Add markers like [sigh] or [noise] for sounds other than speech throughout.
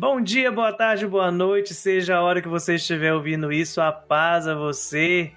Bom dia, boa tarde, boa noite, seja a hora que você estiver ouvindo isso, a paz a você.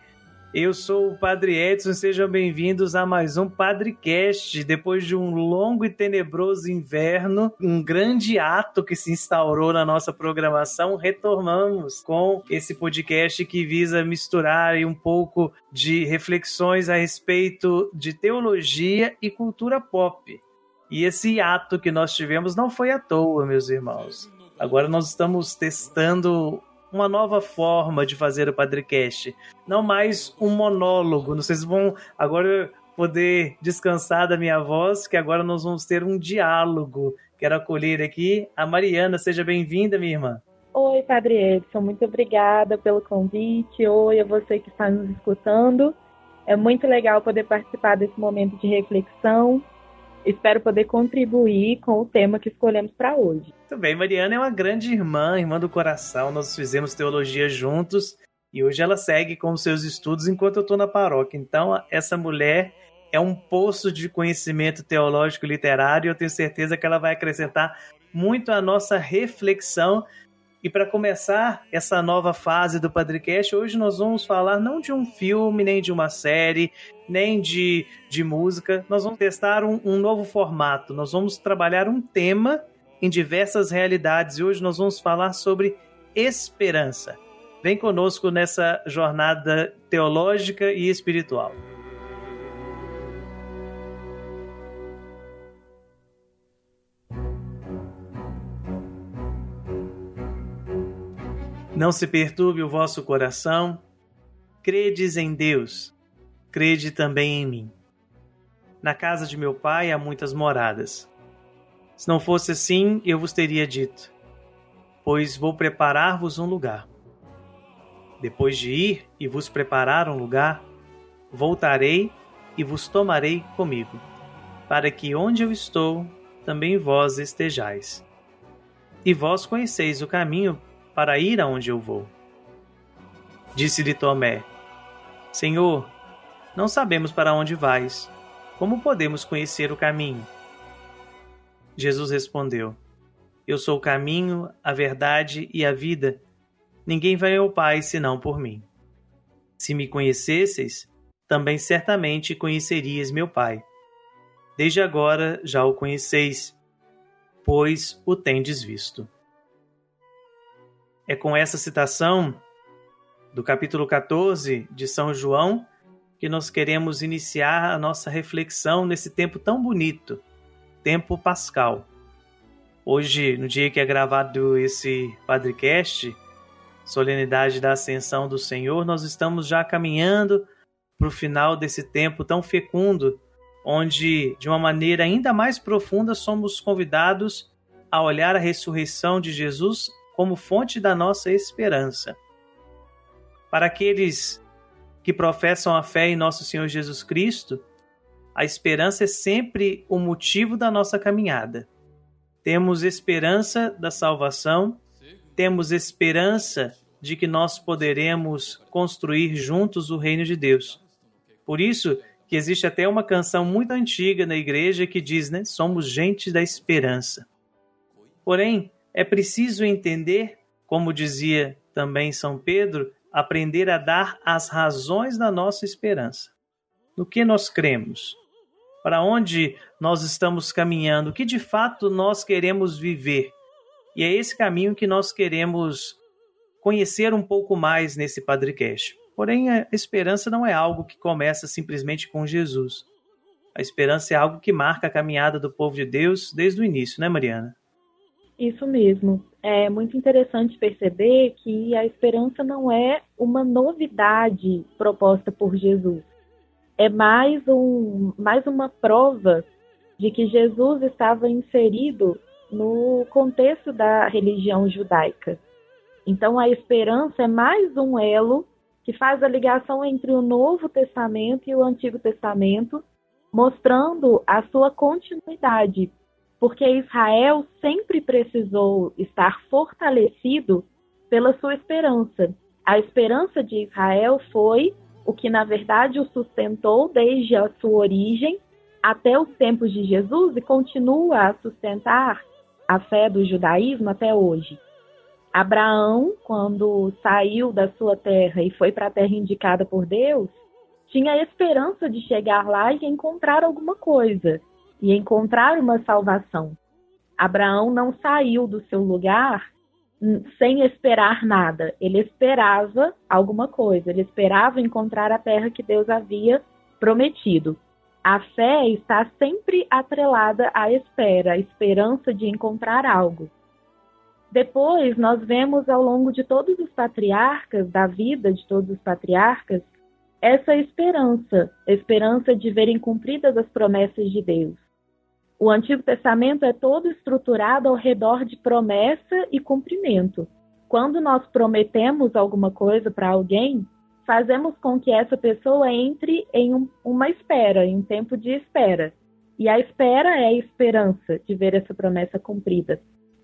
Eu sou o Padre Edson, sejam bem-vindos a mais um Padrecast. Depois de um longo e tenebroso inverno, um grande ato que se instaurou na nossa programação, retornamos com esse podcast que visa misturar um pouco de reflexões a respeito de teologia e cultura pop. E esse ato que nós tivemos não foi à toa, meus irmãos. Agora nós estamos testando uma nova forma de fazer o Padrecast. Não mais um monólogo. Vocês vão agora poder descansar da minha voz, que agora nós vamos ter um diálogo. Quero acolher aqui a Mariana. Seja bem-vinda, minha irmã. Oi, Padre Edson. Muito obrigada pelo convite. Oi a você que está nos escutando. É muito legal poder participar desse momento de reflexão espero poder contribuir com o tema que escolhemos para hoje. Muito bem, Mariana é uma grande irmã, irmã do coração. Nós fizemos teologia juntos e hoje ela segue com os seus estudos enquanto eu estou na paróquia. Então, essa mulher é um poço de conhecimento teológico literário e eu tenho certeza que ela vai acrescentar muito à nossa reflexão e para começar essa nova fase do Padrecast, hoje nós vamos falar não de um filme, nem de uma série, nem de, de música. Nós vamos testar um, um novo formato. Nós vamos trabalhar um tema em diversas realidades e hoje nós vamos falar sobre esperança. Vem conosco nessa jornada teológica e espiritual. Não se perturbe o vosso coração. Credes em Deus, crede também em mim. Na casa de meu pai há muitas moradas. Se não fosse assim, eu vos teria dito: Pois vou preparar-vos um lugar. Depois de ir e vos preparar um lugar, voltarei e vos tomarei comigo, para que onde eu estou, também vós estejais. E vós conheceis o caminho para ir aonde eu vou. Disse-lhe Tomé: Senhor, não sabemos para onde vais. Como podemos conhecer o caminho? Jesus respondeu: Eu sou o caminho, a verdade e a vida. Ninguém vai ao Pai senão por mim. Se me conhecesseis, também certamente conhecerias meu Pai. Desde agora já o conheceis, pois o tendes visto. É com essa citação do capítulo 14 de São João que nós queremos iniciar a nossa reflexão nesse tempo tão bonito, tempo pascal. Hoje, no dia que é gravado esse Padrecast, solenidade da Ascensão do Senhor, nós estamos já caminhando para o final desse tempo tão fecundo, onde, de uma maneira ainda mais profunda, somos convidados a olhar a ressurreição de Jesus como fonte da nossa esperança. Para aqueles que professam a fé em nosso Senhor Jesus Cristo, a esperança é sempre o motivo da nossa caminhada. Temos esperança da salvação, temos esperança de que nós poderemos construir juntos o reino de Deus. Por isso que existe até uma canção muito antiga na igreja que diz, né, somos gente da esperança. Porém, é preciso entender, como dizia também São Pedro, aprender a dar as razões da nossa esperança. No que nós cremos? Para onde nós estamos caminhando? O que de fato nós queremos viver? E é esse caminho que nós queremos conhecer um pouco mais nesse Padrecast. Porém, a esperança não é algo que começa simplesmente com Jesus. A esperança é algo que marca a caminhada do povo de Deus desde o início, né, Mariana? Isso mesmo. É muito interessante perceber que a esperança não é uma novidade proposta por Jesus. É mais, um, mais uma prova de que Jesus estava inserido no contexto da religião judaica. Então, a esperança é mais um elo que faz a ligação entre o Novo Testamento e o Antigo Testamento, mostrando a sua continuidade porque Israel sempre precisou estar fortalecido pela sua esperança. A esperança de Israel foi o que, na verdade, o sustentou desde a sua origem até os tempos de Jesus e continua a sustentar a fé do judaísmo até hoje. Abraão, quando saiu da sua terra e foi para a terra indicada por Deus, tinha a esperança de chegar lá e encontrar alguma coisa, e encontrar uma salvação. Abraão não saiu do seu lugar sem esperar nada. Ele esperava alguma coisa, ele esperava encontrar a terra que Deus havia prometido. A fé está sempre atrelada à espera, à esperança de encontrar algo. Depois, nós vemos ao longo de todos os patriarcas, da vida de todos os patriarcas, essa esperança, a esperança de verem cumpridas as promessas de Deus. O Antigo Testamento é todo estruturado ao redor de promessa e cumprimento. Quando nós prometemos alguma coisa para alguém, fazemos com que essa pessoa entre em um, uma espera, em um tempo de espera. E a espera é a esperança de ver essa promessa cumprida.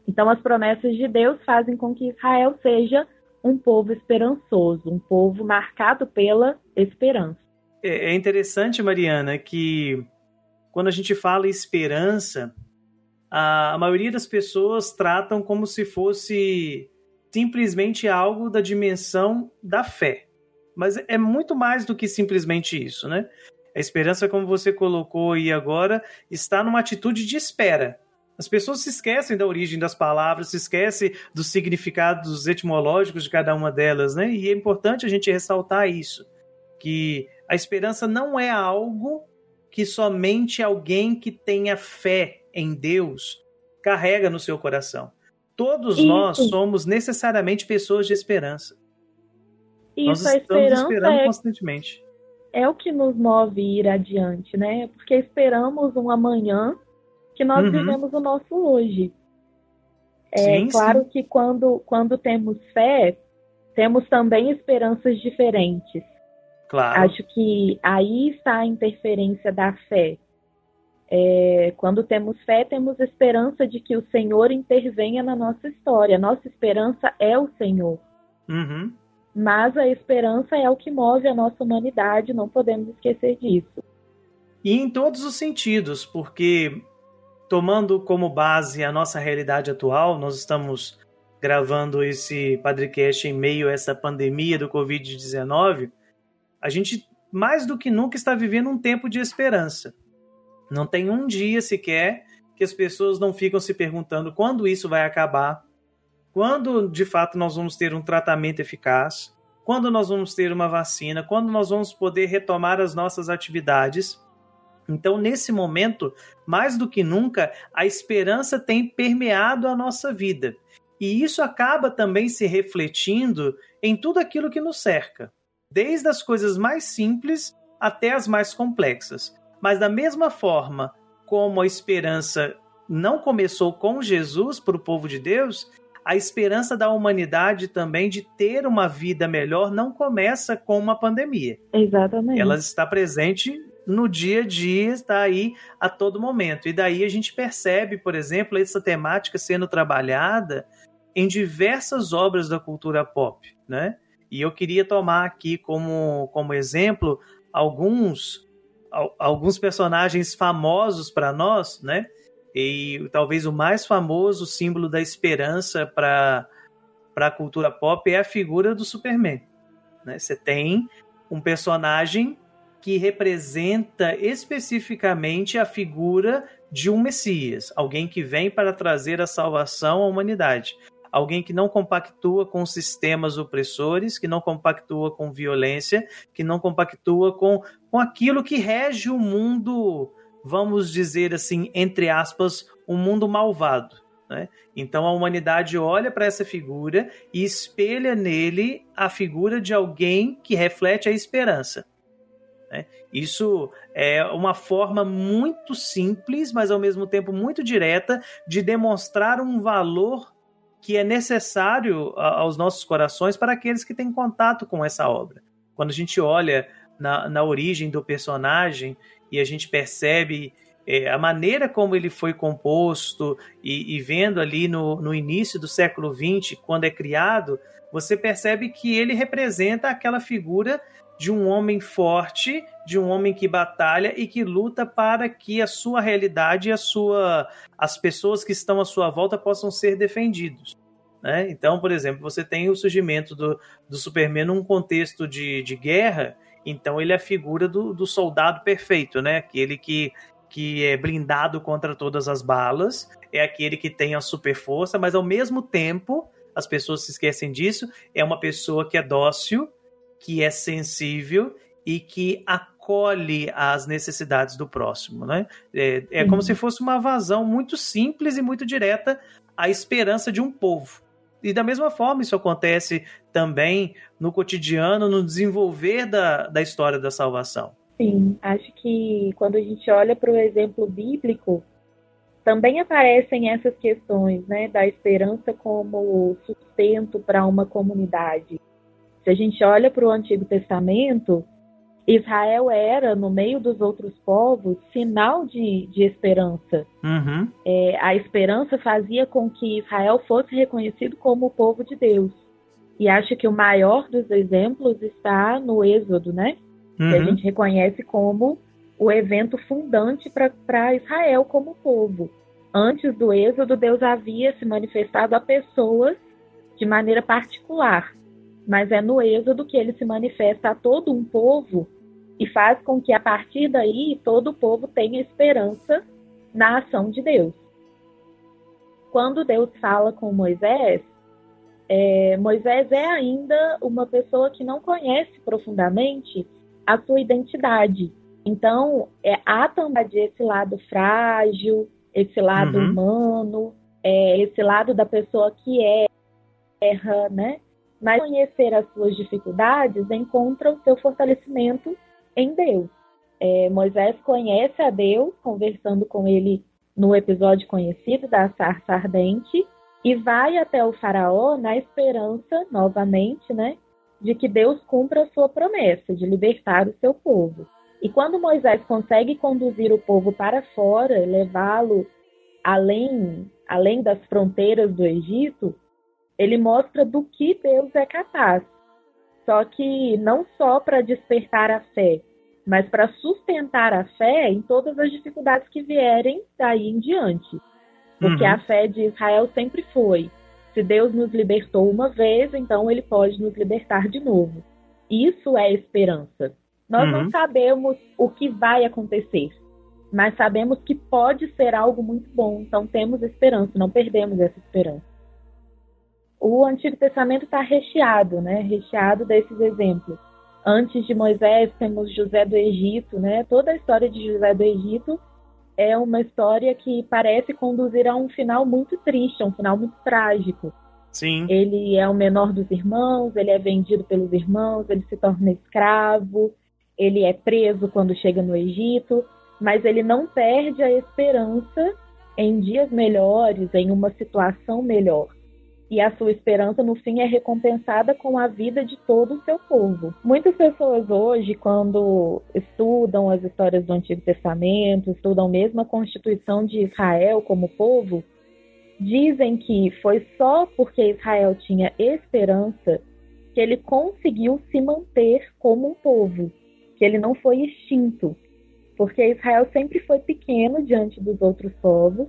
Então, as promessas de Deus fazem com que Israel seja um povo esperançoso, um povo marcado pela esperança. É, é interessante, Mariana, que quando a gente fala esperança, a maioria das pessoas tratam como se fosse simplesmente algo da dimensão da fé. Mas é muito mais do que simplesmente isso, né? A esperança, como você colocou aí agora, está numa atitude de espera. As pessoas se esquecem da origem das palavras, se esquecem dos significados etimológicos de cada uma delas, né? E é importante a gente ressaltar isso, que a esperança não é algo que somente alguém que tenha fé em Deus carrega no seu coração. Todos Isso. nós somos necessariamente pessoas de esperança. Isso, nós estamos a esperança esperando é, constantemente. É o que nos move ir adiante, né? Porque esperamos um amanhã que nós uhum. vivemos o nosso hoje. É sim, claro sim. que quando, quando temos fé, temos também esperanças diferentes. Claro. Acho que aí está a interferência da fé. É, quando temos fé, temos esperança de que o Senhor intervenha na nossa história. Nossa esperança é o Senhor. Uhum. Mas a esperança é o que move a nossa humanidade, não podemos esquecer disso. E em todos os sentidos, porque tomando como base a nossa realidade atual, nós estamos gravando esse podcast em meio a essa pandemia do Covid-19 a gente mais do que nunca está vivendo um tempo de esperança. Não tem um dia sequer que as pessoas não ficam se perguntando quando isso vai acabar, quando de fato nós vamos ter um tratamento eficaz, quando nós vamos ter uma vacina, quando nós vamos poder retomar as nossas atividades. Então, nesse momento, mais do que nunca, a esperança tem permeado a nossa vida. E isso acaba também se refletindo em tudo aquilo que nos cerca desde as coisas mais simples até as mais complexas. Mas da mesma forma como a esperança não começou com Jesus para o povo de Deus, a esperança da humanidade também de ter uma vida melhor não começa com uma pandemia. Exatamente. Ela está presente no dia a dia, está aí a todo momento. E daí a gente percebe, por exemplo, essa temática sendo trabalhada em diversas obras da cultura pop, né? E eu queria tomar aqui como, como exemplo alguns, alguns personagens famosos para nós, né? E talvez o mais famoso símbolo da esperança para a cultura pop é a figura do Superman. Né? Você tem um personagem que representa especificamente a figura de um Messias, alguém que vem para trazer a salvação à humanidade alguém que não compactua com sistemas opressores, que não compactua com violência, que não compactua com, com aquilo que rege o mundo, vamos dizer assim, entre aspas, um mundo malvado. Né? Então a humanidade olha para essa figura e espelha nele a figura de alguém que reflete a esperança. Né? Isso é uma forma muito simples, mas ao mesmo tempo muito direta, de demonstrar um valor que é necessário aos nossos corações para aqueles que têm contato com essa obra. Quando a gente olha na, na origem do personagem e a gente percebe é, a maneira como ele foi composto e, e vendo ali no, no início do século XX, quando é criado, você percebe que ele representa aquela figura de um homem forte, de um homem que batalha e que luta para que a sua realidade e a sua, as pessoas que estão à sua volta possam ser defendidos. Né? Então, por exemplo, você tem o surgimento do, do Superman num contexto de, de guerra, então ele é a figura do, do soldado perfeito, né? aquele que, que é blindado contra todas as balas, é aquele que tem a super força, mas ao mesmo tempo, as pessoas se esquecem disso, é uma pessoa que é dócil, que é sensível e que acolhe as necessidades do próximo, né? É, é como se fosse uma vazão muito simples e muito direta à esperança de um povo. E da mesma forma isso acontece também no cotidiano, no desenvolver da, da história da salvação. Sim, acho que quando a gente olha para o exemplo bíblico, também aparecem essas questões, né, da esperança como sustento para uma comunidade. Se a gente olha para o Antigo Testamento, Israel era, no meio dos outros povos, sinal de, de esperança. Uhum. É, a esperança fazia com que Israel fosse reconhecido como o povo de Deus. E acho que o maior dos exemplos está no Êxodo, né? Uhum. Que a uhum. gente reconhece como o evento fundante para Israel como povo. Antes do Êxodo, Deus havia se manifestado a pessoas de maneira particular mas é no Êxodo que ele se manifesta a todo um povo e faz com que a partir daí todo o povo tenha esperança na ação de Deus. Quando Deus fala com Moisés, é, Moisés é ainda uma pessoa que não conhece profundamente a sua identidade. Então, é, há também esse lado frágil, esse lado uhum. humano, é, esse lado da pessoa que é, erra, né? Mas conhecer as suas dificuldades encontra o seu fortalecimento em Deus. É, Moisés conhece a Deus, conversando com ele no episódio conhecido da sarça ardente, e vai até o faraó na esperança, novamente, né, de que Deus cumpra a sua promessa de libertar o seu povo. E quando Moisés consegue conduzir o povo para fora, levá-lo além, além das fronteiras do Egito, ele mostra do que Deus é capaz. Só que não só para despertar a fé, mas para sustentar a fé em todas as dificuldades que vierem daí em diante. Porque uhum. a fé de Israel sempre foi: se Deus nos libertou uma vez, então ele pode nos libertar de novo. Isso é esperança. Nós uhum. não sabemos o que vai acontecer, mas sabemos que pode ser algo muito bom. Então temos esperança, não perdemos essa esperança o Antigo Testamento está recheado, né? Recheado desses exemplos. Antes de Moisés temos José do Egito, né? Toda a história de José do Egito é uma história que parece conduzir a um final muito triste, a um final muito trágico. Sim. Ele é o menor dos irmãos, ele é vendido pelos irmãos, ele se torna escravo, ele é preso quando chega no Egito, mas ele não perde a esperança em dias melhores, em uma situação melhor e a sua esperança no fim é recompensada com a vida de todo o seu povo. Muitas pessoas hoje, quando estudam as histórias do Antigo Testamento, estudam mesmo a constituição de Israel como povo, dizem que foi só porque Israel tinha esperança que ele conseguiu se manter como um povo, que ele não foi extinto, porque Israel sempre foi pequeno diante dos outros povos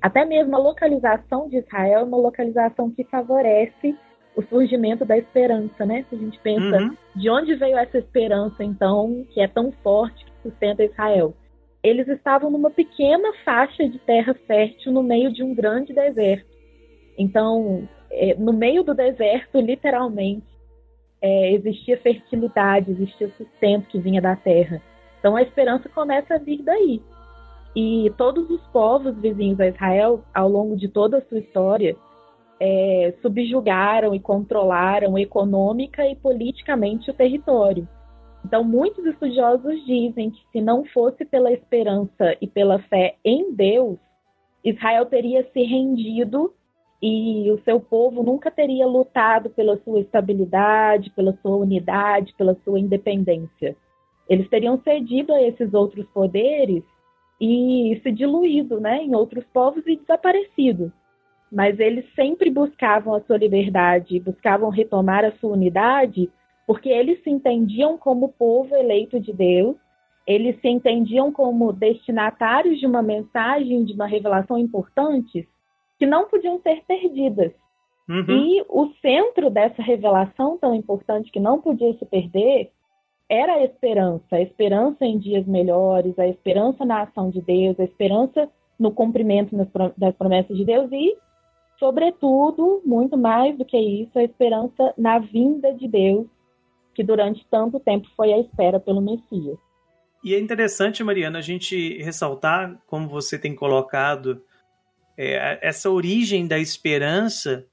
até mesmo a localização de Israel é uma localização que favorece o surgimento da esperança, né? Se a gente pensa uhum. de onde veio essa esperança, então, que é tão forte que sustenta Israel. Eles estavam numa pequena faixa de terra fértil no meio de um grande deserto. Então, é, no meio do deserto, literalmente, é, existia fertilidade, existia sustento que vinha da terra. Então, a esperança começa a vir daí. E todos os povos vizinhos a Israel, ao longo de toda a sua história, é, subjugaram e controlaram econômica e politicamente o território. Então, muitos estudiosos dizem que se não fosse pela esperança e pela fé em Deus, Israel teria se rendido e o seu povo nunca teria lutado pela sua estabilidade, pela sua unidade, pela sua independência. Eles teriam cedido a esses outros poderes e se diluído né, em outros povos e desaparecido. Mas eles sempre buscavam a sua liberdade, buscavam retomar a sua unidade, porque eles se entendiam como povo eleito de Deus, eles se entendiam como destinatários de uma mensagem, de uma revelação importante, que não podiam ser perdidas. Uhum. E o centro dessa revelação tão importante que não podia se perder era a esperança, a esperança em dias melhores, a esperança na ação de Deus, a esperança no cumprimento das promessas de Deus e, sobretudo, muito mais do que isso, a esperança na vinda de Deus, que durante tanto tempo foi a espera pelo Messias. E é interessante, Mariana, a gente ressaltar, como você tem colocado, é, essa origem da esperança,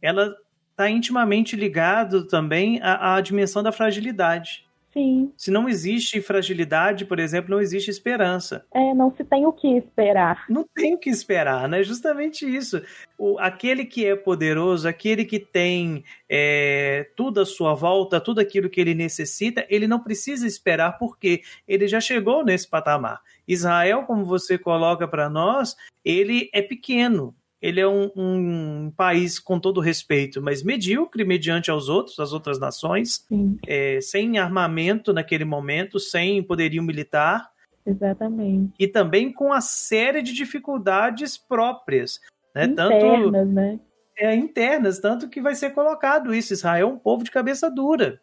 ela está intimamente ligado também à, à dimensão da fragilidade. Sim. Se não existe fragilidade, por exemplo, não existe esperança. É, não se tem o que esperar. Não tem o que esperar, né? Justamente isso. O, aquele que é poderoso, aquele que tem é, tudo à sua volta, tudo aquilo que ele necessita, ele não precisa esperar porque ele já chegou nesse patamar. Israel, como você coloca para nós, ele é pequeno, ele é um, um, país com todo respeito, mas medíocre mediante aos outros, as outras nações, é, sem armamento naquele momento, sem poderio militar. Exatamente. E também com a série de dificuldades próprias. Né? Internas, tanto, né? É, internas, tanto que vai ser colocado isso. Israel é um povo de cabeça dura.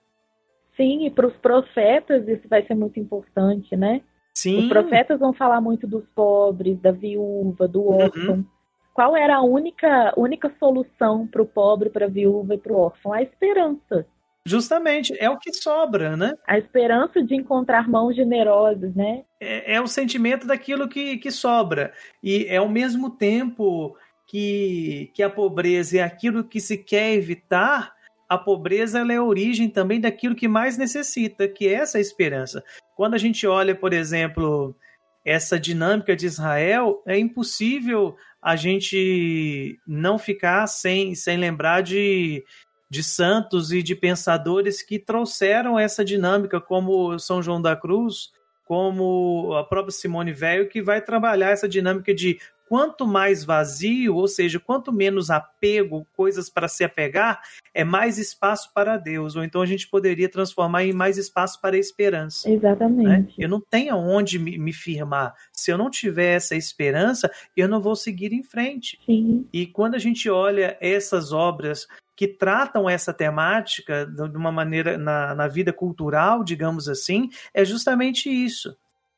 Sim, e para os profetas isso vai ser muito importante, né? Sim. Os profetas vão falar muito dos pobres, da viúva, do uhum. órfão. Uhum qual era a única, única solução para o pobre, para a viúva e para o órfão? A esperança. Justamente, é o que sobra, né? A esperança de encontrar mãos generosas, né? É, é o sentimento daquilo que, que sobra. E é ao mesmo tempo que, que a pobreza é aquilo que se quer evitar, a pobreza é a origem também daquilo que mais necessita, que é essa esperança. Quando a gente olha, por exemplo, essa dinâmica de Israel, é impossível a gente não ficar sem, sem lembrar de, de santos e de pensadores que trouxeram essa dinâmica, como São João da Cruz, como a própria Simone Velho, que vai trabalhar essa dinâmica de quanto mais vazio, ou seja, quanto menos apego, coisas para se apegar, é mais espaço para Deus. Ou então a gente poderia transformar em mais espaço para a esperança. Exatamente. Né? Eu não tenho onde me, me, firmar. Se eu não tiver essa esperança, eu não vou seguir em frente. Sim. E quando a gente olha essas obras que tratam essa temática de uma maneira na, na vida cultural, digamos assim, é justamente isso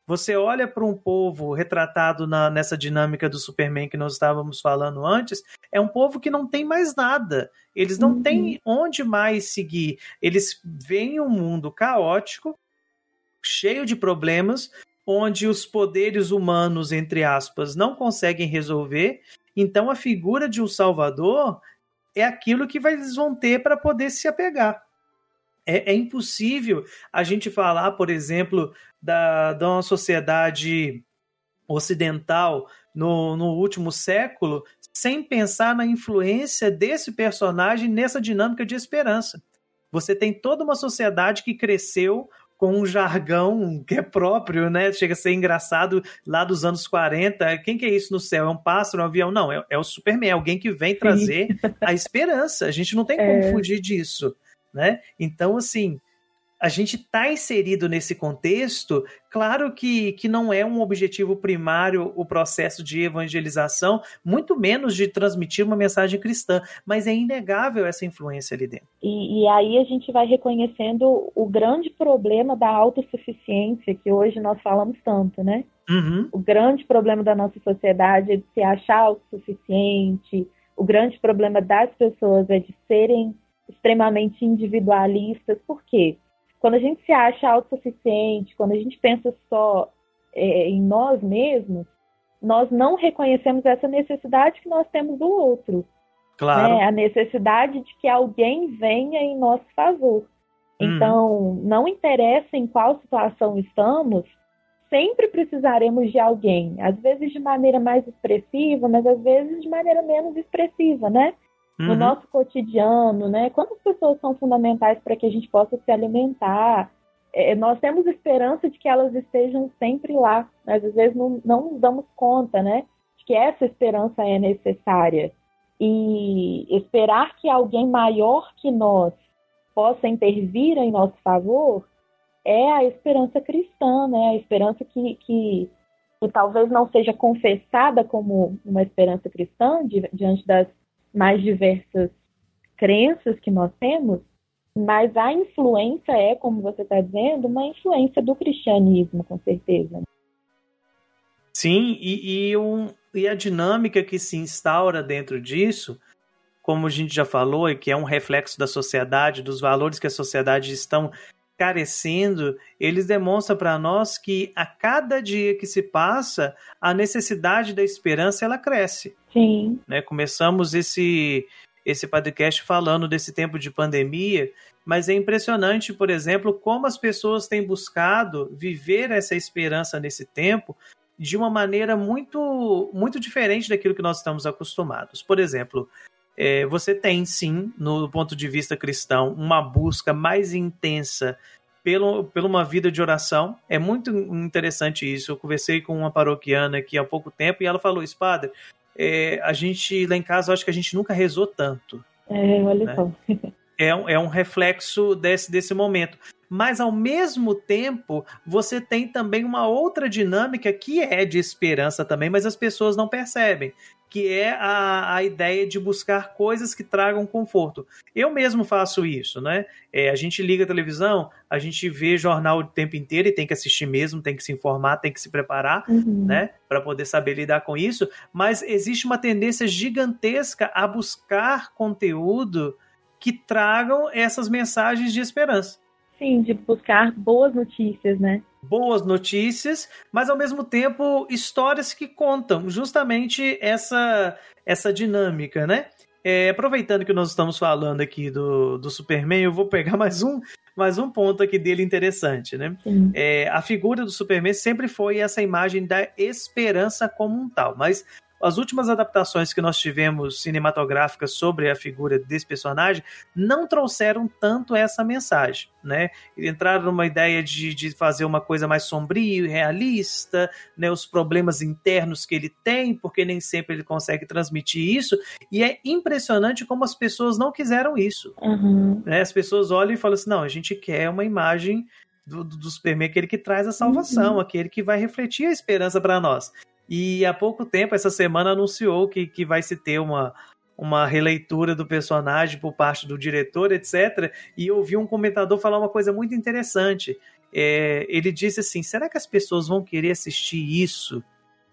você olha para um povo retratado na, nessa dinâmica do Superman que nós estávamos falando antes, é um povo que não tem mais nada. Eles não uhum. têm onde mais seguir. Eles veem um mundo caótico, cheio de problemas, onde os poderes humanos, entre aspas, não conseguem resolver. Então a figura de um salvador é aquilo que eles vão ter para poder se apegar. É, é, impossível a gente falar, por exemplo, da, de uma sociedade ocidental no, no último século sem pensar na influência desse personagem nessa dinâmica de esperança. Você tem toda uma sociedade que cresceu com um jargão que é próprio, né? Chega a ser engraçado lá dos anos 40. Quem que é isso no céu? É um pássaro, um avião? Não, é, é o Superman, alguém que vem trazer Sim. a esperança. A gente não tem como [laughs] é... fugir disso né? Então, assim, a gente está inserido nesse contexto, claro que, que não é um objetivo primário o processo de evangelização, muito menos de transmitir uma mensagem cristã, mas é inegável essa influência ali dentro. E, e aí a gente vai reconhecendo o grande problema da autossuficiência que hoje nós falamos tanto, né? Uhum. O grande problema da nossa sociedade é de se achar autossuficiente, o grande problema das pessoas é de serem extremamente individualistas. Por quê? Quando a gente se acha autossuficiente, quando a gente pensa só é, em nós mesmos, nós não reconhecemos essa necessidade que nós temos do outro. Claro. Né? A necessidade de que alguém venha em nosso favor. Hum. Então, não interessa em qual situação estamos, sempre precisaremos de alguém. Às vezes de maneira mais expressiva, mas às vezes de maneira menos expressiva, né? No uhum. nosso cotidiano, né? Quantas pessoas são fundamentais para que a gente possa se alimentar, é, nós temos esperança de que elas estejam sempre lá, mas às vezes não, não nos damos conta, né? De que essa esperança é necessária. E esperar que alguém maior que nós possa intervir em nosso favor é a esperança cristã, né? A esperança que, que, que talvez não seja confessada como uma esperança cristã diante das mais diversas crenças que nós temos, mas a influência é, como você está dizendo, uma influência do cristianismo, com certeza. Sim, e, e, um, e a dinâmica que se instaura dentro disso, como a gente já falou, é que é um reflexo da sociedade, dos valores que a sociedade estão carecendo, eles demonstram para nós que a cada dia que se passa, a necessidade da esperança ela cresce. Sim. Né? Começamos esse esse podcast falando desse tempo de pandemia, mas é impressionante, por exemplo, como as pessoas têm buscado viver essa esperança nesse tempo de uma maneira muito, muito diferente daquilo que nós estamos acostumados. Por exemplo, é, você tem sim, no ponto de vista cristão, uma busca mais intensa pelo, pela uma vida de oração. É muito interessante isso. Eu conversei com uma paroquiana aqui há pouco tempo e ela falou: Isso, padre, é, a gente lá em casa, eu acho que a gente nunca rezou tanto. É, olha né? só. É, é um reflexo desse, desse momento. Mas, ao mesmo tempo, você tem também uma outra dinâmica que é de esperança também, mas as pessoas não percebem que é a, a ideia de buscar coisas que tragam conforto. Eu mesmo faço isso, né? É, a gente liga a televisão, a gente vê jornal o tempo inteiro e tem que assistir mesmo, tem que se informar, tem que se preparar, uhum. né? Para poder saber lidar com isso. Mas existe uma tendência gigantesca a buscar conteúdo que tragam essas mensagens de esperança. Sim, de buscar boas notícias, né? Boas notícias, mas ao mesmo tempo histórias que contam justamente essa, essa dinâmica, né? É, aproveitando que nós estamos falando aqui do, do Superman, eu vou pegar [laughs] mais um, mais um ponto aqui dele interessante, né? É, a figura do Superman sempre foi essa imagem da esperança como um tal, mas as últimas adaptações que nós tivemos cinematográficas sobre a figura desse personagem não trouxeram tanto essa mensagem, né? Entraram numa ideia de, de fazer uma coisa mais sombria e realista, né? Os problemas internos que ele tem, porque nem sempre ele consegue transmitir isso, e é impressionante como as pessoas não quiseram isso. Uhum. Né? As pessoas olham e falam assim, não, a gente quer uma imagem do, do, Superman, aquele que traz a salvação, uhum. aquele que vai refletir a esperança para nós. E há pouco tempo, essa semana, anunciou que, que vai se ter uma, uma releitura do personagem por parte do diretor, etc. E ouvi um comentador falar uma coisa muito interessante. É, ele disse assim: será que as pessoas vão querer assistir isso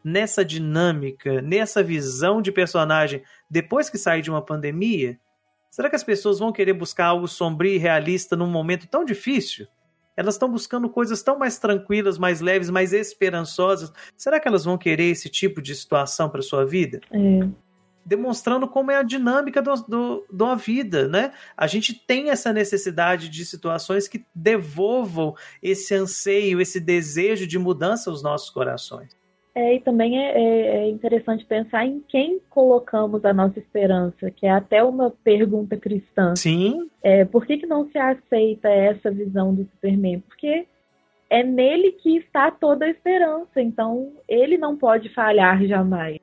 nessa dinâmica, nessa visão de personagem depois que sair de uma pandemia? Será que as pessoas vão querer buscar algo sombrio e realista num momento tão difícil? Elas estão buscando coisas tão mais tranquilas, mais leves, mais esperançosas. Será que elas vão querer esse tipo de situação para sua vida? É. Demonstrando como é a dinâmica do, do, da vida, né? A gente tem essa necessidade de situações que devolvam esse anseio, esse desejo de mudança aos nossos corações. É, e também é, é, é, interessante pensar em quem colocamos a nossa esperança, que é até uma pergunta cristã. Sim. É, por que, que não se aceita essa visão do Superman? Porque é nele que está toda a esperança, então ele não pode falhar jamais.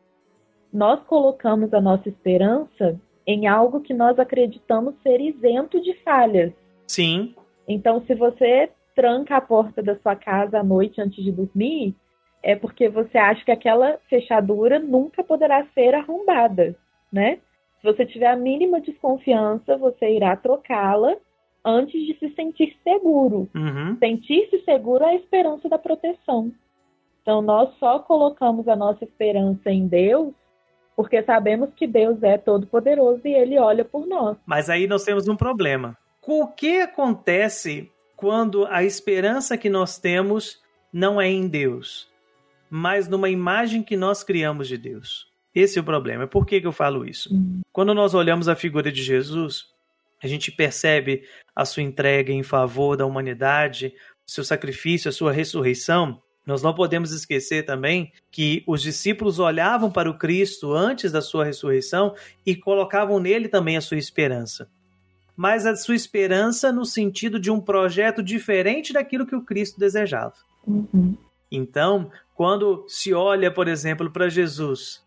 Nós colocamos a nossa esperança em algo que nós acreditamos ser isento de falhas. Sim. Então, se você tranca a porta da sua casa à noite antes de dormir, é porque você acha que aquela fechadura nunca poderá ser arrombada, né? Se você tiver a mínima desconfiança, você irá trocá-la antes de se sentir seguro. Uhum. Sentir-se seguro é a esperança da proteção. Então, nós só colocamos a nossa esperança em Deus porque sabemos que Deus é todo-poderoso e ele olha por nós. Mas aí nós temos um problema. O que acontece quando a esperança que nós temos não é em Deus? Mas numa imagem que nós criamos de Deus. Esse é o problema. Por que, que eu falo isso? Quando nós olhamos a figura de Jesus, a gente percebe a sua entrega em favor da humanidade, o seu sacrifício, a sua ressurreição. Nós não podemos esquecer também que os discípulos olhavam para o Cristo antes da sua ressurreição e colocavam nele também a sua esperança. mas a sua esperança no sentido de um projeto diferente daquilo que o Cristo desejava. Uhum. Então, quando se olha, por exemplo, para Jesus,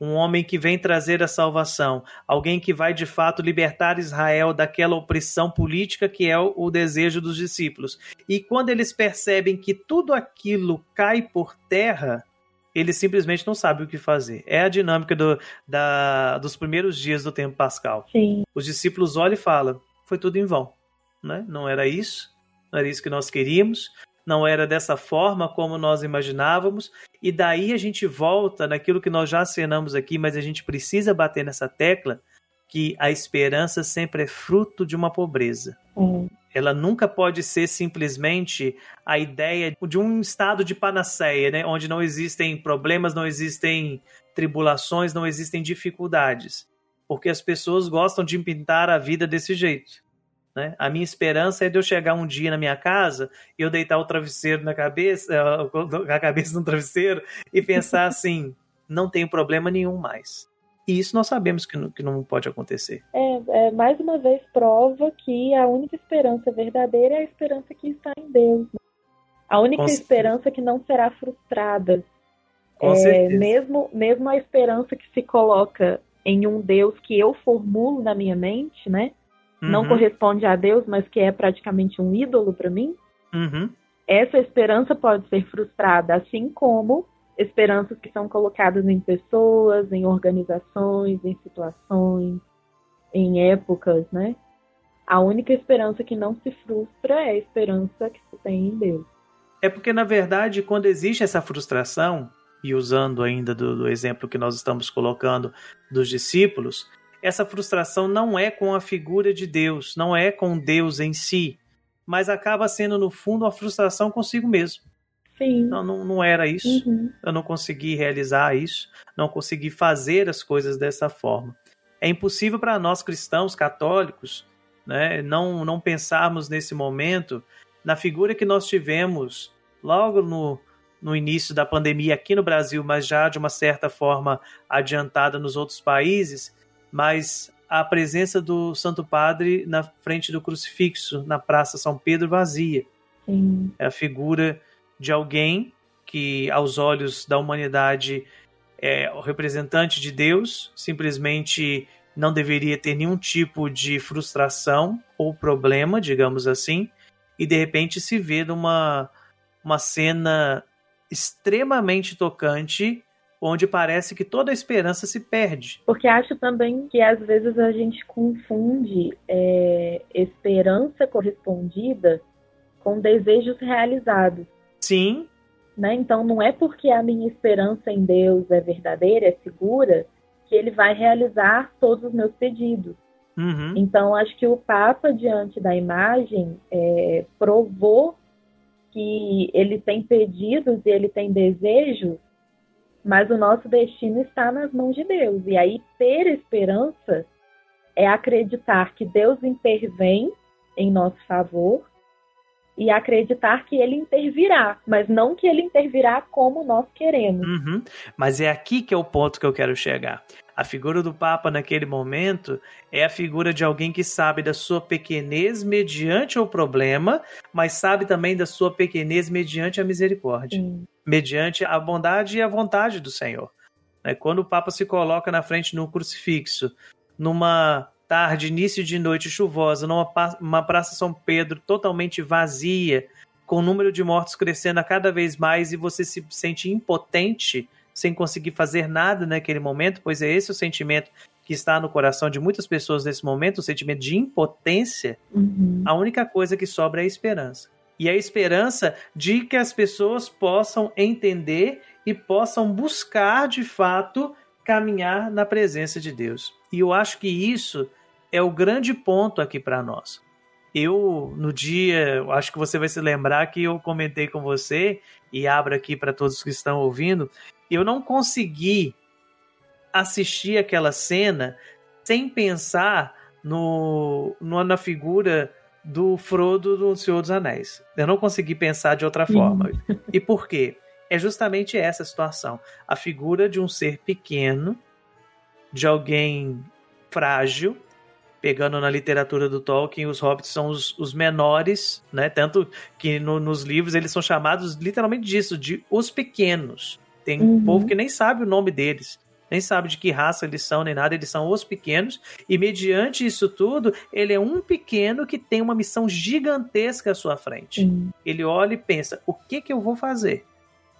um homem que vem trazer a salvação, alguém que vai de fato libertar Israel daquela opressão política que é o, desejo dos discípulos. E quando eles percebem que tudo aquilo cai por terra, eles simplesmente não sabem o que fazer. É a dinâmica do, da, dos primeiros dias do tempo pascal. Sim. Os discípulos olham e falam: foi tudo em vão. Né? Não era isso, não era isso que nós queríamos, não era dessa forma como nós imaginávamos, e daí a gente volta naquilo que nós já acenamos aqui, mas a gente precisa bater nessa tecla que a esperança sempre é fruto de uma pobreza. Uhum. Ela nunca pode ser simplesmente a ideia de um estado de panaceia, né? onde não existem problemas, não existem tribulações, não existem dificuldades. Porque as pessoas gostam de pintar a vida desse jeito. Né? A minha esperança é de eu chegar um dia na minha casa e eu deitar o travesseiro na cabeça, eh, a cabeça no travesseiro e pensar [laughs] assim: não tenho problema nenhum mais. E isso nós sabemos que não, que não pode acontecer. É, é, mais uma vez prova que a única esperança verdadeira é a esperança que está em Deus. Né? A única Com esperança certeza. que não será frustrada. Com é, mesmo, mesmo a esperança que se coloca em um Deus que eu formulo na minha mente, né? Uhum. Não corresponde a Deus, mas que é praticamente um ídolo para mim. Uhum. Essa esperança pode ser frustrada, assim como esperanças que são colocadas em pessoas, em organizações, em situações, em épocas, né? A única esperança que não se frustra é a esperança que se tem em Deus. É porque, na verdade, quando existe essa frustração, e usando ainda do, do exemplo que nós estamos colocando dos discípulos, essa frustração não é com a figura de Deus, não é com Deus em si, mas acaba sendo, no fundo, uma frustração consigo mesmo. Sim. Não, não, não era isso. Uhum. Eu não consegui realizar isso, não consegui fazer as coisas dessa forma. É impossível para nós cristãos católicos né, não, não pensarmos nesse momento na figura que nós tivemos logo no, no início da pandemia aqui no Brasil, mas já de uma certa forma adiantada nos outros países, mas a presença do Santo Padre na frente do crucifixo, na Praça São Pedro vazia. Sim. É a figura de alguém que, aos olhos da humanidade, é o representante de Deus, simplesmente não deveria ter nenhum tipo de frustração ou problema, digamos assim, e de repente se vê numa uma cena extremamente tocante onde parece que toda a esperança se perde. Porque acho também que às vezes a gente confunde é, esperança correspondida com desejos realizados. Sim. Né? Então não é porque a minha esperança em Deus é verdadeira, é segura, que ele vai realizar todos os meus pedidos. Uhum. Então acho que o Papa, diante da imagem, é, provou que ele tem pedidos e ele tem desejos, mas o nosso destino está nas mãos de Deus. E aí ter esperança é acreditar que Deus intervém em nosso favor e acreditar que ele intervirá, mas não que ele intervirá como nós queremos. Uhum. Mas é aqui que é o ponto que eu quero chegar. A figura do Papa naquele momento é a figura de alguém que sabe da sua pequenez mediante o problema, mas sabe também da sua pequenez mediante a misericórdia, Sim. Mediante a bondade e a vontade do Senhor. Né, quando o Papa se coloca na frente no crucifixo, numa tarde, início de noite chuvosa, numa uma Praça São Pedro totalmente vazia, com o número de mortos crescendo a cada vez mais e você se sente impotente, sem conseguir fazer nada naquele momento, pois é esse o sentimento que está no coração de muitas pessoas nesse momento, o sentimento de impotência, uhum. a única coisa que sobra é a esperança. E a esperança de que as pessoas possam entender e possam buscar de fato caminhar na presença de Deus. E eu acho que isso é o grande ponto aqui para nós. Eu, no dia, acho que você vai se lembrar que eu comentei com você, e abro aqui para todos que estão ouvindo, eu não consegui assistir aquela cena sem pensar no, no na figura do Frodo do Senhor dos Anéis. Eu não consegui pensar de outra forma. [laughs] E por quê? É justamente essa situação. A figura de um ser pequeno, de alguém frágil, pegando na literatura do Tolkien, os hobbits são os, os menores, né? Tanto que no, nos livros eles são chamados literalmente disso, de os pequenos. Tem uhum. um povo que nem sabe o nome deles, nem sabe de que raça eles são, nem nada, eles são os pequenos. E mediante isso tudo, ele é um pequeno que tem uma missão gigantesca à sua frente. Uhum. Ele olha e pensa: o que, que eu vou fazer?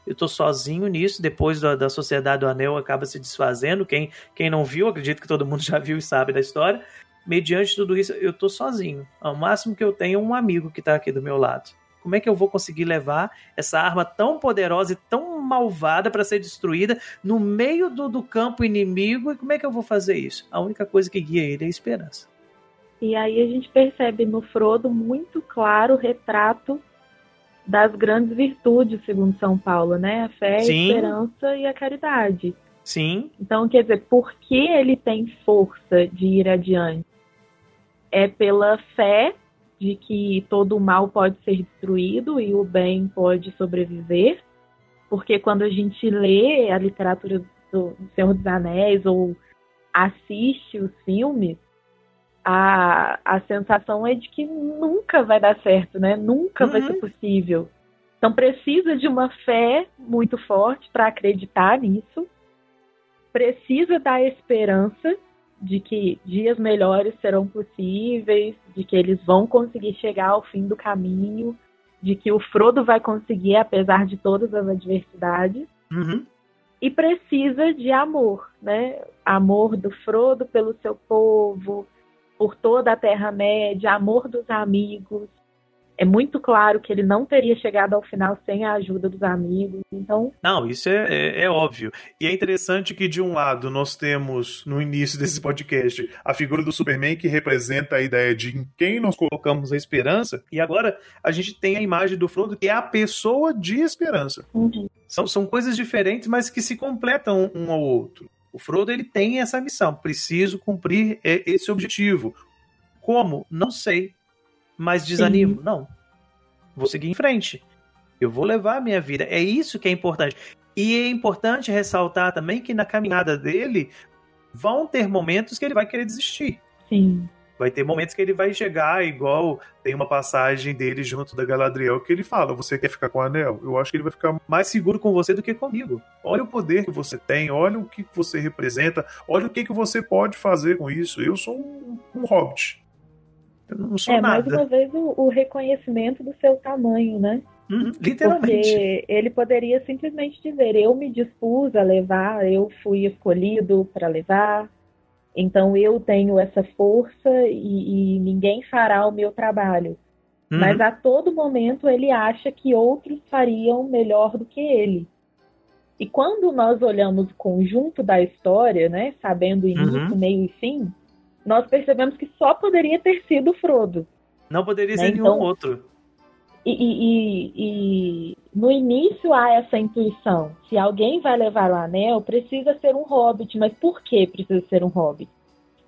eu tô sozinho nisso, depois da, da Sociedade do Anel acaba se desfazendo, quem, quem não viu, acredito que todo mundo já viu e sabe da história, mediante tudo isso, eu tô sozinho. Ao máximo que eu tenho é um amigo que tá aqui do meu lado. Como é que eu vou conseguir levar essa arma tão poderosa e tão malvada para ser destruída no meio do, do campo inimigo? E como é que eu vou fazer isso? A única coisa que guia ele é a esperança. E aí a gente percebe no Frodo muito claro o retrato das grandes virtudes, segundo São Paulo, né? A fé, Sim. a esperança e a caridade. Sim. Então, quer dizer, por que ele tem força de ir adiante? É pela fé de que todo o mal pode ser destruído e o bem pode sobreviver. Porque quando a gente lê a literatura do Senhor dos Anéis ou assiste os filmes, a, a sensação é de que nunca vai dar certo, né? Nunca uhum. vai ser uhum. possível. Então precisa de uma fé muito forte para acreditar nisso. Precisa da esperança de que dias melhores serão possíveis, de que eles vão conseguir chegar ao fim do caminho, de que o Frodo vai conseguir, apesar de todas as adversidades. Uhum. E precisa de amor, né? Amor do Frodo pelo seu povo, por toda a Terra-média, amor dos amigos. É muito claro que ele não teria chegado ao final sem a ajuda dos amigos, então... Não, isso é, é, é óbvio. E é interessante que, de um lado, nós temos, no início desse podcast, a figura do Superman que representa a ideia de em quem nós colocamos a esperança, e agora a gente tem a imagem do Frodo, que é a pessoa de esperança. Uhum. São, são coisas diferentes, mas que se completam um ao outro. O Frodo ele tem essa missão, preciso cumprir esse objetivo. Como? Não sei. Mas desanimo? Sim. Não. Vou seguir em frente. Eu vou levar a minha vida. É isso que é importante. E é importante ressaltar também que na caminhada dele vão ter momentos que ele vai querer desistir. Sim. Vai ter momentos que ele vai chegar, igual tem uma passagem dele junto da Galadriel que ele fala: Você quer ficar com o anel? Eu acho que ele vai ficar mais seguro com você do que comigo. Olha o poder que você tem, olha o que você representa, olha o que, que você pode fazer com isso. Eu sou um, um hobbit. Eu não sou é, nada. mais uma vez o, o reconhecimento do seu tamanho, né? Uhum, literalmente. Porque ele poderia simplesmente dizer: Eu me dispus a levar, eu fui escolhido para levar, então eu tenho essa força e, e ninguém fará o meu trabalho. Uhum. Mas a todo momento ele acha que outros fariam melhor do que ele. E quando nós olhamos o conjunto da história, né, sabendo início, uhum. meio e fim, nós percebemos que só poderia ter sido Frodo. Não poderia né? ser então, nenhum outro. E, e, e, no início há essa intuição. Se alguém vai levar o anel, precisa ser um hobbit. Mas por que precisa ser um hobbit?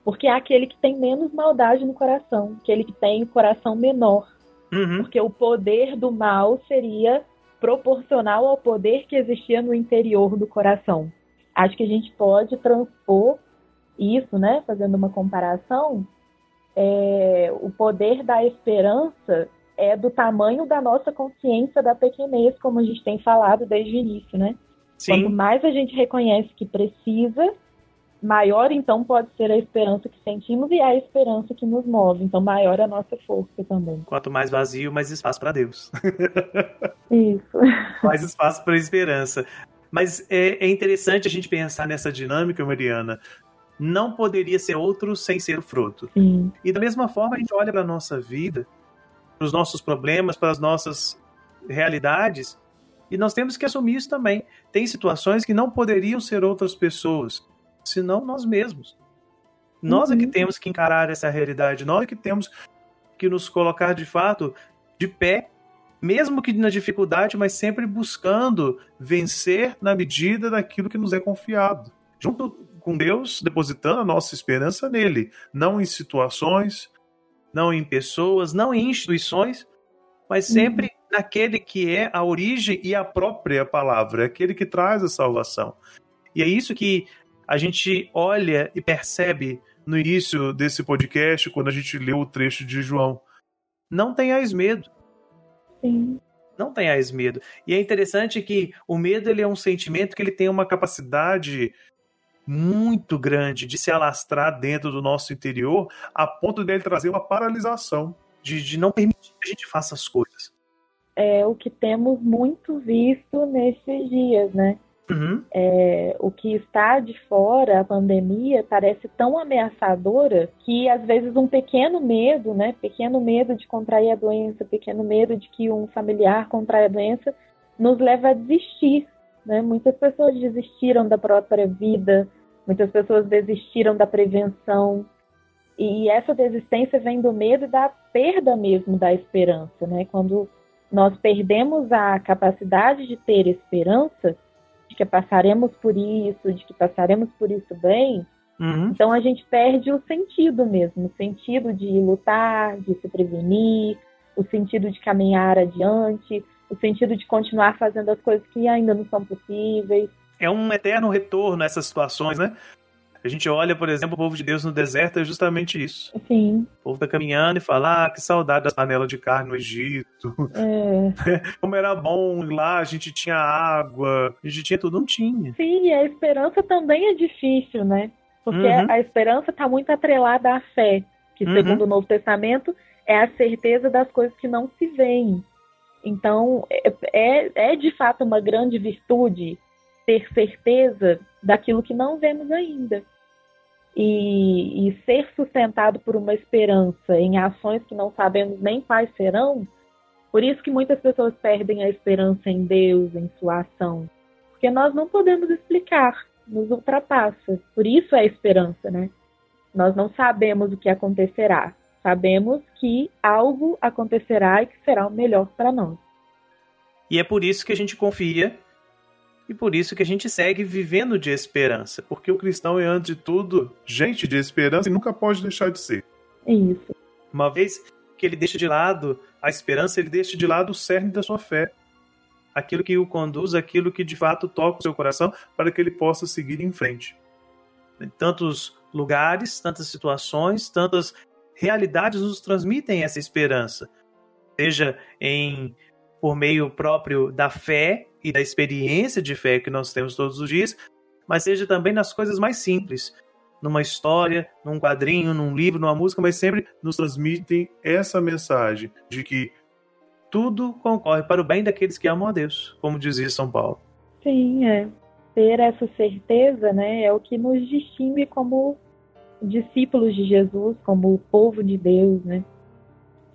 Porque é aquele que tem menos maldade no coração, aquele que tem o coração menor. Uhum. Porque o poder do mal seria proporcional ao poder que existia no interior do coração. Acho que a gente pode transpor isso, né? Fazendo uma comparação, é, o poder da esperança é do tamanho da nossa consciência da pequenez, como a gente tem falado desde o início, né? Sim. Quanto mais a gente reconhece que precisa, maior então pode ser a esperança que sentimos e a esperança que nos move. Então, maior a nossa força também. Quanto mais vazio, mais espaço para Deus. [laughs] Isso. mais espaço para esperança. Mas é, é, interessante a gente pensar nessa dinâmica, Mariana. Não poderia ser outro sem ser o fruto. Sim. E da mesma forma, a gente olha para a nossa vida para os nossos problemas, para as nossas realidades. E nós temos que assumir isso também. Tem situações que não poderiam ser outras pessoas, senão nós mesmos. Nós uhum. é que uhum. temos que encarar essa realidade, nós é que temos que nos colocar de fato de pé, mesmo que na dificuldade, mas sempre buscando vencer na medida daquilo que nos é confiado. Junto com Deus, depositando a nossa esperança nele, não em situações, não em pessoas, não em instituições, mas uhum. sempre uhum. naquele que é a origem e a própria palavra, aquele que traz a salvação. E é isso que a gente olha e percebe no início desse podcast, quando a gente leu o trecho de João. Não tenhais medo. Sim. Não tenhais medo. E é interessante que o medo ele é um sentimento que ele tem uma capacidade muito grande de se alastrar dentro do nosso interior, a ponto de ele trazer uma paralisação, de, de não permitir que a gente faça as coisas. É o que temos muito visto nesses dias, né? Uhum. É, o que está de fora, a pandemia, parece tão ameaçadora que às vezes um pequeno medo, né? Pequeno medo de contrair a doença, pequeno medo de que um familiar contraia a doença, nos leva a desistir. Né? Muitas pessoas desistiram da própria vida, muitas pessoas desistiram da prevenção. E essa desistência vem do medo e da perda mesmo da esperança, né? Quando nós perdemos a capacidade de ter esperança, de que passaremos por isso, de que passaremos por isso bem, uhum. então a gente perde o sentido mesmo, o sentido de lutar, de se prevenir, o sentido de caminhar adiante, o sentido de continuar fazendo as coisas que ainda não são possíveis. É um eterno retorno a essas situações, né? A gente olha, por exemplo, o povo de Deus no deserto é justamente isso. Sim. O povo tá caminhando e fala: ah, que saudade das panelas de carne no Egito. É. [laughs] Como era bom lá, a gente tinha água, a gente tinha tudo, não tinha. Sim, e a esperança também é difícil, né? Porque uhum. a esperança está muito atrelada à fé, que uhum. segundo o Novo Testamento é a certeza das coisas que não se veem. Então, é, é, é de fato uma grande virtude ter certeza daquilo que não vemos ainda. E, e, ser sustentado por uma esperança em ações que não sabemos nem quais serão, por isso que muitas pessoas perdem a esperança em Deus, em sua ação. Porque nós não podemos explicar, nos ultrapassa. Por isso é a esperança, né? Nós não sabemos o que acontecerá. Sabemos que algo acontecerá e que será o melhor para nós. E é por isso que a gente confia e por isso que a gente segue vivendo de esperança, porque o cristão é, antes de tudo, gente de esperança e nunca pode deixar de ser. Isso. Uma vez que ele deixa de lado a esperança, ele deixa de lado o cerne da sua fé. Aquilo que o conduz, aquilo que de fato toca o seu coração para que ele possa seguir em frente. Em tantos lugares, tantas situações, tantas realidades nos transmitem essa esperança. Seja em por meio próprio da fé e da experiência de fé que nós temos todos os dias, mas seja também nas coisas mais simples, numa história, num quadrinho, num livro, numa música, mas sempre nos transmitem essa mensagem de que tudo concorre para o bem daqueles que amam a Deus, como dizia São Paulo. Sim, é. Ter essa certeza, né, é o que nos distingue como discípulos de Jesus, como povo de Deus, né?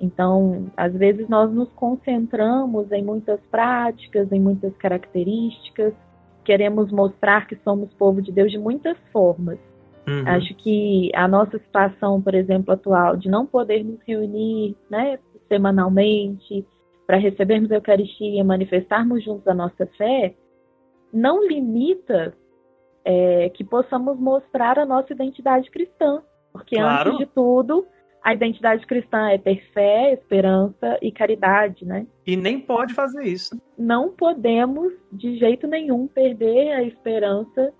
Então, às vezes nós nos concentramos em muitas práticas, em muitas características, queremos mostrar que somos povo de Deus de muitas formas. Uhum. Acho que a nossa situação, por exemplo, atual, de não poder nos reunir né, semanalmente para recebermos a Eucaristia, manifestarmos juntos a nossa fé, não limita é, que possamos mostrar a nossa identidade cristã. Porque, claro. antes de tudo, a identidade cristã é ter fé, esperança e caridade, né? E nem pode fazer isso. Não podemos, de jeito nenhum, perder a esperança,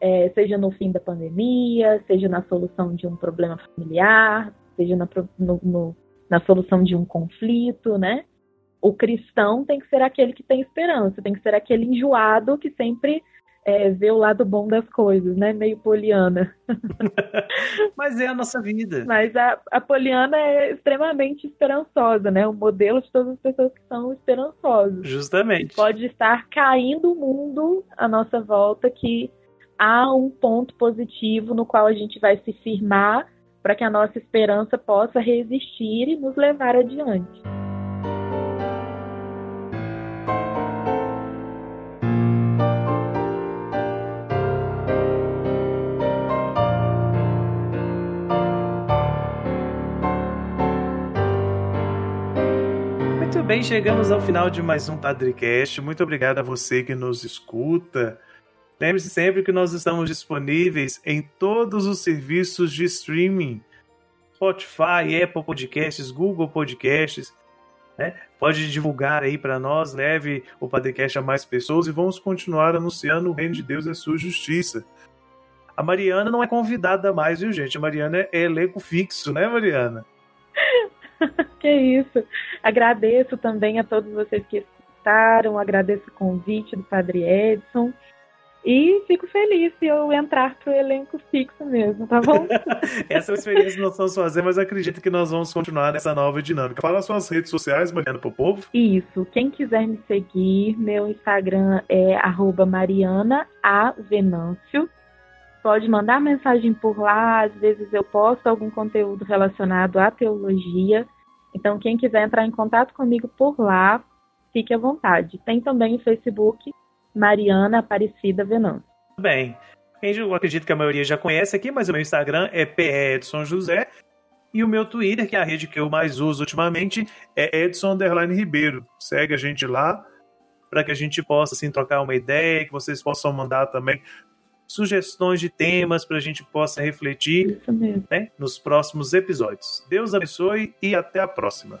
é, seja no fim da pandemia, seja na solução de um problema familiar, seja na, no, no, na solução de um conflito, né? O cristão tem que ser aquele que tem esperança, tem que ser aquele enjoado que sempre é, ver o lado bom das coisas, né? Meio poliana. [laughs] Mas é a nossa vida. Mas a, a poliana é extremamente esperançosa, né? O modelo de todas as pessoas que são esperançosas. Justamente. Pode estar caindo o mundo à nossa volta que há um ponto positivo no qual a gente vai se firmar para que a nossa esperança possa resistir e nos levar adiante. Bem, chegamos ao final de mais um Padrecast. Muito obrigado a você que nos escuta. Lembre-se sempre que nós estamos disponíveis em todos os serviços de streaming: Spotify, Apple Podcasts, Google Podcasts. Né? Pode divulgar aí para nós, leve o Padrecast a mais pessoas e vamos continuar anunciando o reino de Deus e a sua justiça. A Mariana não é convidada mais, viu, gente? A Mariana é elenco fixo, né, Mariana? [laughs] que isso. Agradeço também a todos vocês que escutaram, agradeço o convite do Padre Edson. E fico feliz se eu entrar pro elenco fixo mesmo, tá bom? [laughs] Essa experiência que nós vamos fazer, mas acredito que nós vamos continuar nessa nova dinâmica. Fala suas redes sociais, Mariana, pro povo. Isso. Quem quiser me seguir, meu Instagram é marianaavenâncio. Pode mandar mensagem por lá, às vezes eu posto algum conteúdo relacionado à teologia. Então, quem quiser entrar em contato comigo por lá, fique à vontade. Tem também o Facebook Mariana Aparecida Venâncio. Bem, eu acredito que a maioria já conhece aqui, mas o meu Instagram é Edson José e o meu Twitter, que é a rede que eu mais uso ultimamente, é Edson Ribeiro. Segue a gente lá para que a gente possa assim, trocar uma ideia, que vocês possam mandar também sugestões de temas para a gente possa refletir né, nos próximos episódios. Deus abençoe e até a próxima.